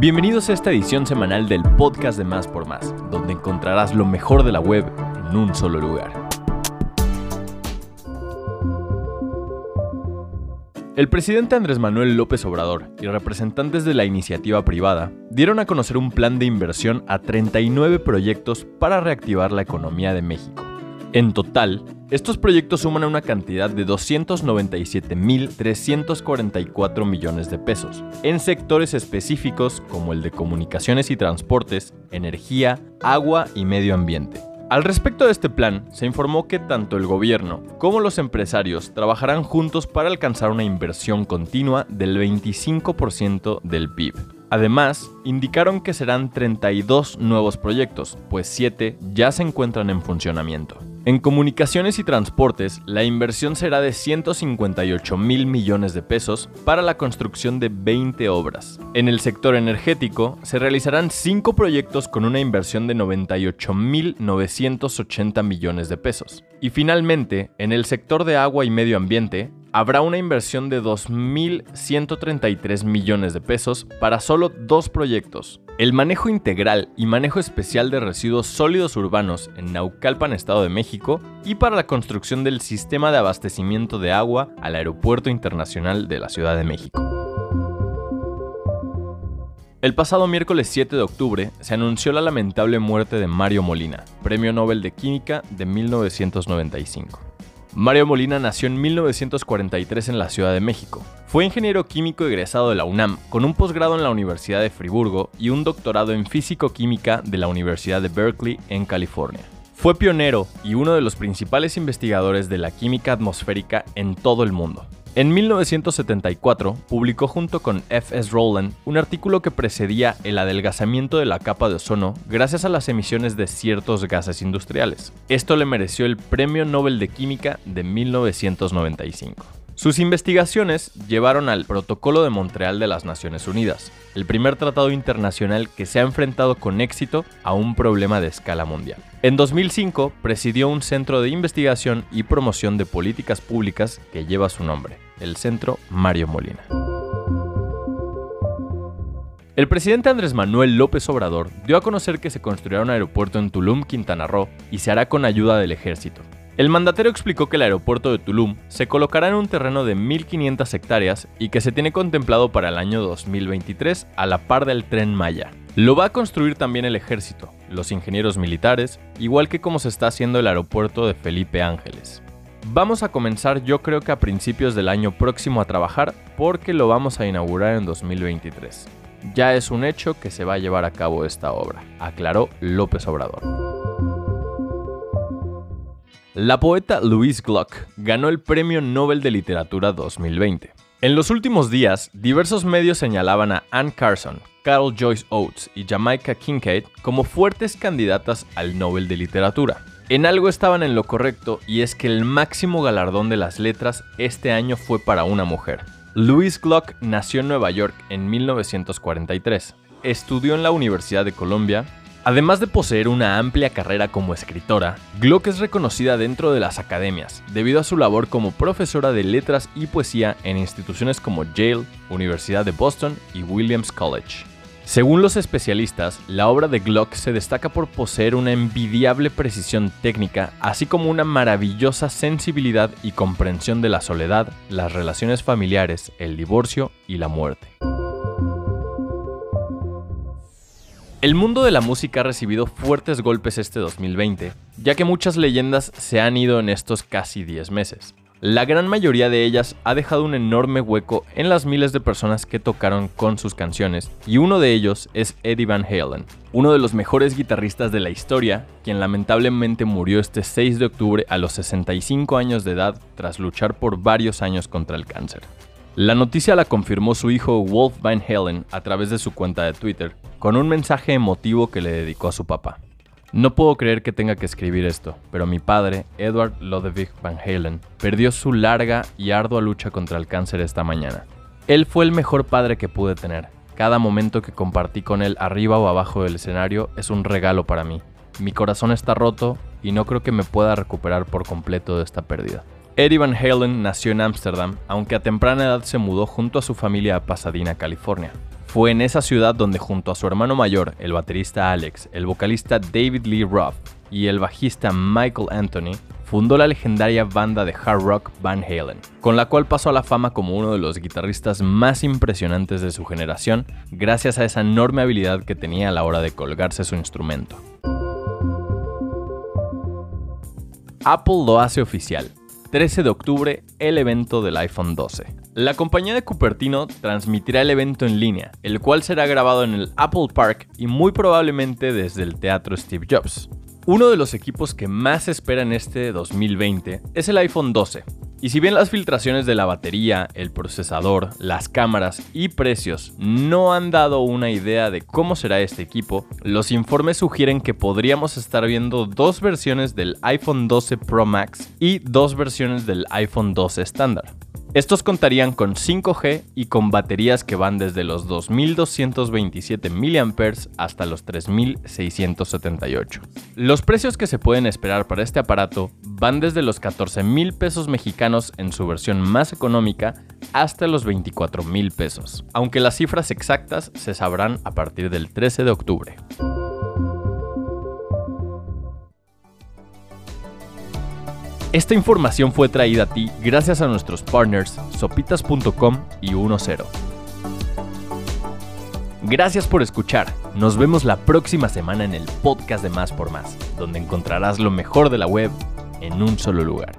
Bienvenidos a esta edición semanal del podcast de Más por Más, donde encontrarás lo mejor de la web en un solo lugar. El presidente Andrés Manuel López Obrador y representantes de la iniciativa privada dieron a conocer un plan de inversión a 39 proyectos para reactivar la economía de México. En total, estos proyectos suman a una cantidad de 297.344 millones de pesos, en sectores específicos como el de comunicaciones y transportes, energía, agua y medio ambiente. Al respecto de este plan, se informó que tanto el gobierno como los empresarios trabajarán juntos para alcanzar una inversión continua del 25% del PIB. Además, indicaron que serán 32 nuevos proyectos, pues 7 ya se encuentran en funcionamiento. En comunicaciones y transportes, la inversión será de 158 mil millones de pesos para la construcción de 20 obras. En el sector energético, se realizarán 5 proyectos con una inversión de 98 mil 980 millones de pesos. Y finalmente, en el sector de agua y medio ambiente, habrá una inversión de 2.133 millones de pesos para solo dos proyectos. El manejo integral y manejo especial de residuos sólidos urbanos en Naucalpan, Estado de México, y para la construcción del sistema de abastecimiento de agua al Aeropuerto Internacional de la Ciudad de México. El pasado miércoles 7 de octubre se anunció la lamentable muerte de Mario Molina, Premio Nobel de Química de 1995. Mario Molina nació en 1943 en la Ciudad de México. Fue ingeniero químico egresado de la UNAM, con un posgrado en la Universidad de Friburgo y un doctorado en físico-química de la Universidad de Berkeley en California. Fue pionero y uno de los principales investigadores de la química atmosférica en todo el mundo. En 1974 publicó junto con F.S. Rowland un artículo que precedía el adelgazamiento de la capa de ozono gracias a las emisiones de ciertos gases industriales. Esto le mereció el Premio Nobel de Química de 1995. Sus investigaciones llevaron al Protocolo de Montreal de las Naciones Unidas, el primer tratado internacional que se ha enfrentado con éxito a un problema de escala mundial. En 2005 presidió un centro de investigación y promoción de políticas públicas que lleva su nombre, el Centro Mario Molina. El presidente Andrés Manuel López Obrador dio a conocer que se construirá un aeropuerto en Tulum, Quintana Roo, y se hará con ayuda del ejército. El mandatario explicó que el aeropuerto de Tulum se colocará en un terreno de 1.500 hectáreas y que se tiene contemplado para el año 2023 a la par del tren Maya. Lo va a construir también el ejército, los ingenieros militares, igual que como se está haciendo el aeropuerto de Felipe Ángeles. Vamos a comenzar yo creo que a principios del año próximo a trabajar porque lo vamos a inaugurar en 2023. Ya es un hecho que se va a llevar a cabo esta obra, aclaró López Obrador. La poeta Louise Gluck ganó el Premio Nobel de Literatura 2020. En los últimos días, diversos medios señalaban a Anne Carson, Carol Joyce Oates y Jamaica Kincaid como fuertes candidatas al Nobel de Literatura. En algo estaban en lo correcto y es que el máximo galardón de las letras este año fue para una mujer. Louise Gluck nació en Nueva York en 1943. Estudió en la Universidad de Columbia Además de poseer una amplia carrera como escritora, Gluck es reconocida dentro de las academias debido a su labor como profesora de letras y poesía en instituciones como Yale, Universidad de Boston y Williams College. Según los especialistas, la obra de Gluck se destaca por poseer una envidiable precisión técnica, así como una maravillosa sensibilidad y comprensión de la soledad, las relaciones familiares, el divorcio y la muerte. El mundo de la música ha recibido fuertes golpes este 2020, ya que muchas leyendas se han ido en estos casi 10 meses. La gran mayoría de ellas ha dejado un enorme hueco en las miles de personas que tocaron con sus canciones, y uno de ellos es Eddie Van Halen, uno de los mejores guitarristas de la historia, quien lamentablemente murió este 6 de octubre a los 65 años de edad tras luchar por varios años contra el cáncer. La noticia la confirmó su hijo Wolf Van Halen a través de su cuenta de Twitter, con un mensaje emotivo que le dedicó a su papá. No puedo creer que tenga que escribir esto, pero mi padre, Edward Lodewijk Van Halen, perdió su larga y ardua lucha contra el cáncer esta mañana. Él fue el mejor padre que pude tener. Cada momento que compartí con él arriba o abajo del escenario es un regalo para mí. Mi corazón está roto y no creo que me pueda recuperar por completo de esta pérdida. Eddie Van Halen nació en Ámsterdam, aunque a temprana edad se mudó junto a su familia a Pasadena, California. Fue en esa ciudad donde junto a su hermano mayor, el baterista Alex, el vocalista David Lee Roth y el bajista Michael Anthony, fundó la legendaria banda de hard rock Van Halen, con la cual pasó a la fama como uno de los guitarristas más impresionantes de su generación, gracias a esa enorme habilidad que tenía a la hora de colgarse su instrumento. Apple lo hace oficial. 13 de octubre, el evento del iPhone 12. La compañía de Cupertino transmitirá el evento en línea, el cual será grabado en el Apple Park y muy probablemente desde el Teatro Steve Jobs. Uno de los equipos que más se espera en este 2020 es el iPhone 12. Y si bien las filtraciones de la batería, el procesador, las cámaras y precios no han dado una idea de cómo será este equipo, los informes sugieren que podríamos estar viendo dos versiones del iPhone 12 Pro Max y dos versiones del iPhone 12 estándar. Estos contarían con 5G y con baterías que van desde los 2227 mAh hasta los 3678. Los precios que se pueden esperar para este aparato van desde los 14 mil pesos mexicanos en su versión más económica hasta los 24 mil pesos, aunque las cifras exactas se sabrán a partir del 13 de octubre. Esta información fue traída a ti gracias a nuestros partners sopitas.com y 10. Gracias por escuchar. Nos vemos la próxima semana en el podcast de Más por Más, donde encontrarás lo mejor de la web en un solo lugar.